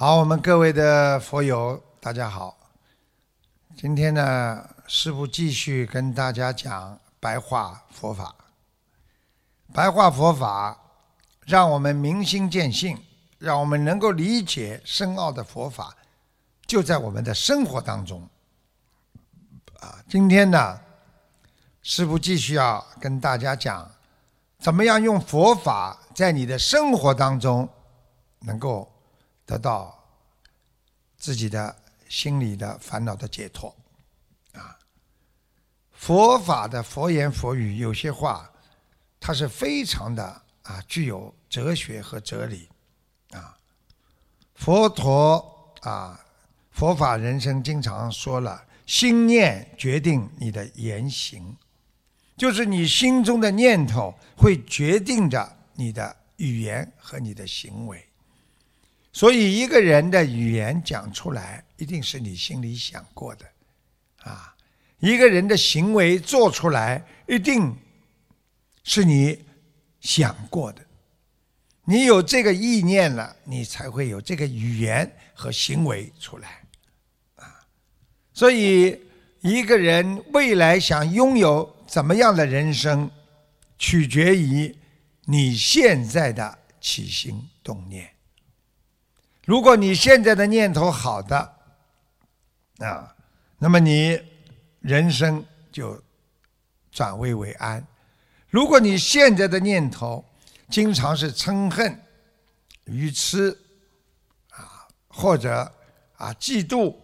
好，我们各位的佛友，大家好。今天呢，师父继续跟大家讲白话佛法。白话佛法，让我们明心见性，让我们能够理解深奥的佛法，就在我们的生活当中。啊，今天呢，师父继续要跟大家讲，怎么样用佛法在你的生活当中能够。得到自己的心里的烦恼的解脱，啊，佛法的佛言佛语，有些话它是非常的啊，具有哲学和哲理，啊，佛陀啊，佛法人生经常说了，心念决定你的言行，就是你心中的念头会决定着你的语言和你的行为。所以，一个人的语言讲出来，一定是你心里想过的，啊；一个人的行为做出来，一定是你想过的。你有这个意念了，你才会有这个语言和行为出来，啊。所以，一个人未来想拥有怎么样的人生，取决于你现在的起心动念。如果你现在的念头好的啊，那么你人生就转危为安；如果你现在的念头经常是嗔恨、愚痴啊，或者啊嫉妒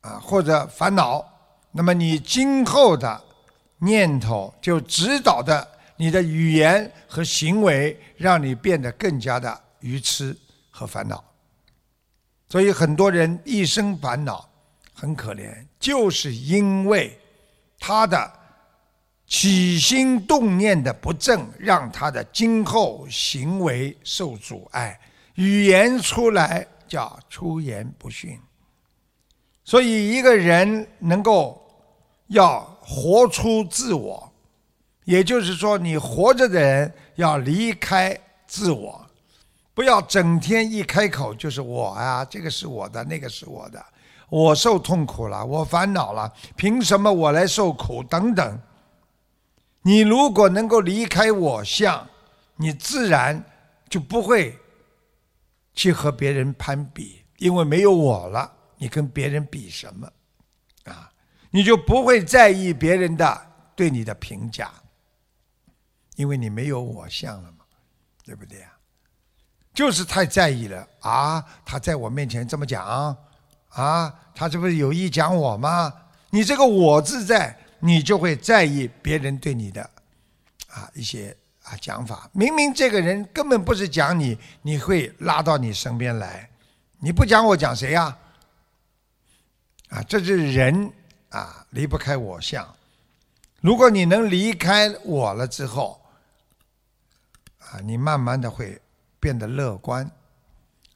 啊，或者烦恼，那么你今后的念头就指导的你的语言和行为，让你变得更加的愚痴。和烦恼，所以很多人一生烦恼很可怜，就是因为他的起心动念的不正，让他的今后行为受阻碍，语言出来叫出言不逊。所以一个人能够要活出自我，也就是说，你活着的人要离开自我。不要整天一开口就是我啊，这个是我的，那个是我的，我受痛苦了，我烦恼了，凭什么我来受苦？等等。你如果能够离开我相，你自然就不会去和别人攀比，因为没有我了，你跟别人比什么？啊，你就不会在意别人的对你的评价，因为你没有我相了嘛，对不对呀？就是太在意了啊！他在我面前这么讲啊，他这不是有意讲我吗？你这个“我”自在，你就会在意别人对你的啊一些啊讲法。明明这个人根本不是讲你，你会拉到你身边来。你不讲我讲谁呀？啊，这是人啊离不开我相。如果你能离开我了之后，啊，你慢慢的会。变得乐观，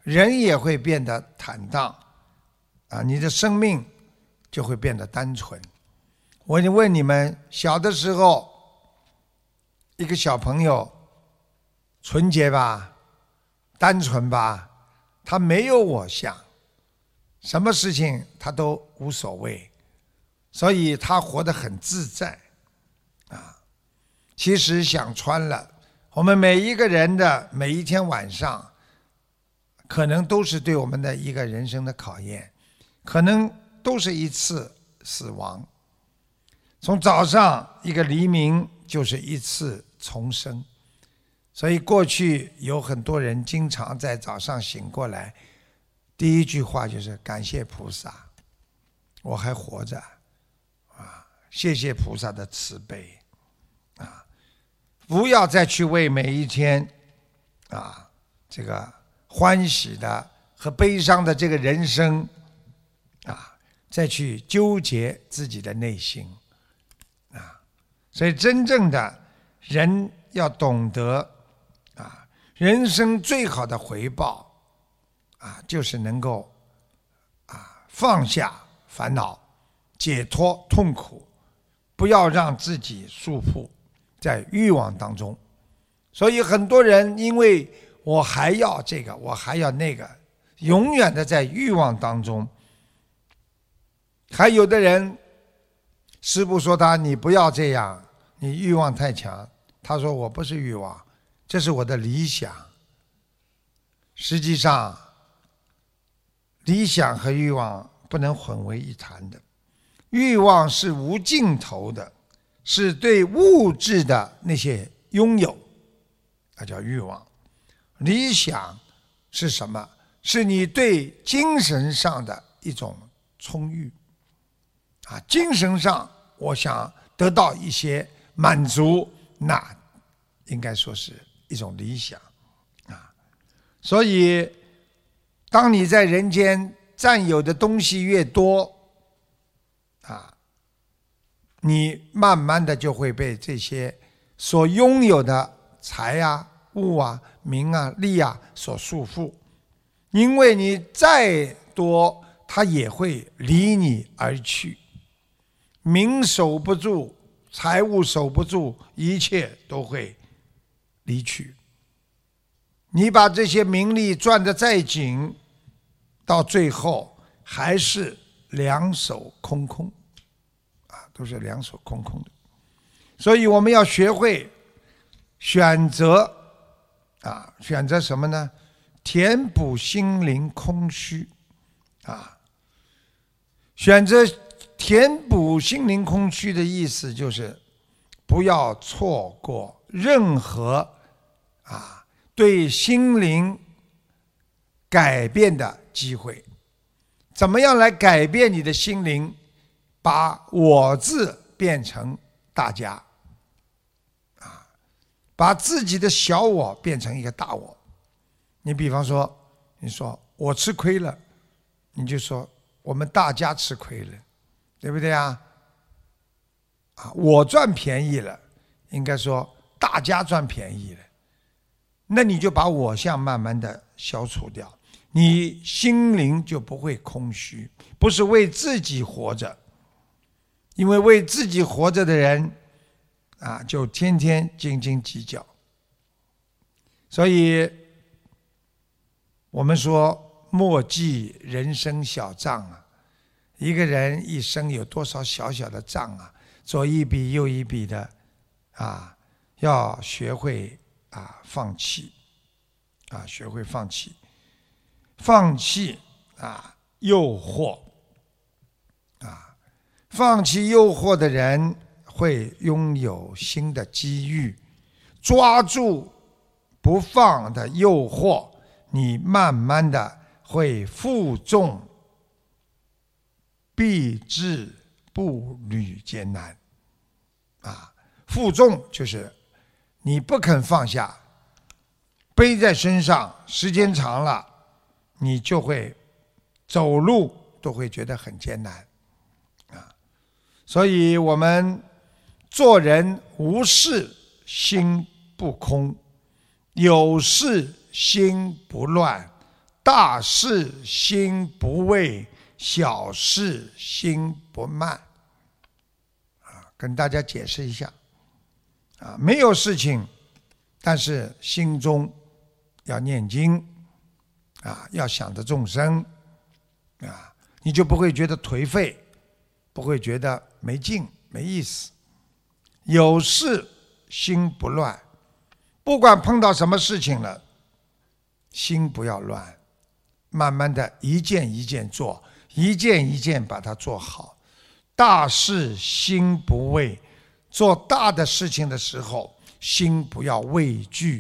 人也会变得坦荡，啊，你的生命就会变得单纯。我就问你们，小的时候，一个小朋友纯洁吧，单纯吧，他没有我相，什么事情他都无所谓，所以他活得很自在，啊，其实想穿了。我们每一个人的每一天晚上，可能都是对我们的一个人生的考验，可能都是一次死亡。从早上一个黎明就是一次重生，所以过去有很多人经常在早上醒过来，第一句话就是感谢菩萨，我还活着，啊，谢谢菩萨的慈悲。不要再去为每一天，啊，这个欢喜的和悲伤的这个人生，啊，再去纠结自己的内心，啊，所以真正的人要懂得，啊，人生最好的回报，啊，就是能够，啊，放下烦恼，解脱痛苦，不要让自己束缚。在欲望当中，所以很多人因为我还要这个，我还要那个，永远的在欲望当中。还有的人，师父说他你不要这样，你欲望太强。他说我不是欲望，这是我的理想。实际上，理想和欲望不能混为一谈的。欲望是无尽头的，是对物质的那些拥有，那叫欲望。理想是什么？是你对精神上的一种充裕。啊，精神上我想得到一些满足，那应该说是一种理想。啊，所以当你在人间占有的东西越多，啊，你慢慢的就会被这些所拥有的财啊、物啊、名啊、利啊所束缚，因为你再多，它也会离你而去。名守不住，财物守不住，一切都会离去。你把这些名利攥得再紧，到最后还是两手空空，啊，都是两手空空的。所以我们要学会选择，啊，选择什么呢？填补心灵空虚，啊，选择。填补心灵空虚的意思就是，不要错过任何啊对心灵改变的机会。怎么样来改变你的心灵？把我字变成大家，啊，把自己的小我变成一个大我。你比方说，你说我吃亏了，你就说我们大家吃亏了。对不对啊？啊，我赚便宜了，应该说大家赚便宜了，那你就把我相慢慢的消除掉，你心灵就不会空虚，不是为自己活着，因为为自己活着的人，啊，就天天斤斤计较，所以我们说莫记人生小账啊。一个人一生有多少小小的账啊？左一笔右一笔的，啊，要学会啊放弃，啊学会放弃，放弃啊诱惑，放弃诱惑的人会拥有新的机遇，抓住不放的诱惑，你慢慢的会负重。必至步履艰难，啊，负重就是你不肯放下，背在身上，时间长了，你就会走路都会觉得很艰难，所以我们做人无事心不空，有事心不乱，大事心不畏。小事心不慢，啊，跟大家解释一下，啊，没有事情，但是心中要念经，啊，要想着众生，啊，你就不会觉得颓废，不会觉得没劲、没意思。有事心不乱，不管碰到什么事情了，心不要乱，慢慢的一件一件做。一件一件把它做好，大事心不畏，做大的事情的时候，心不要畏惧。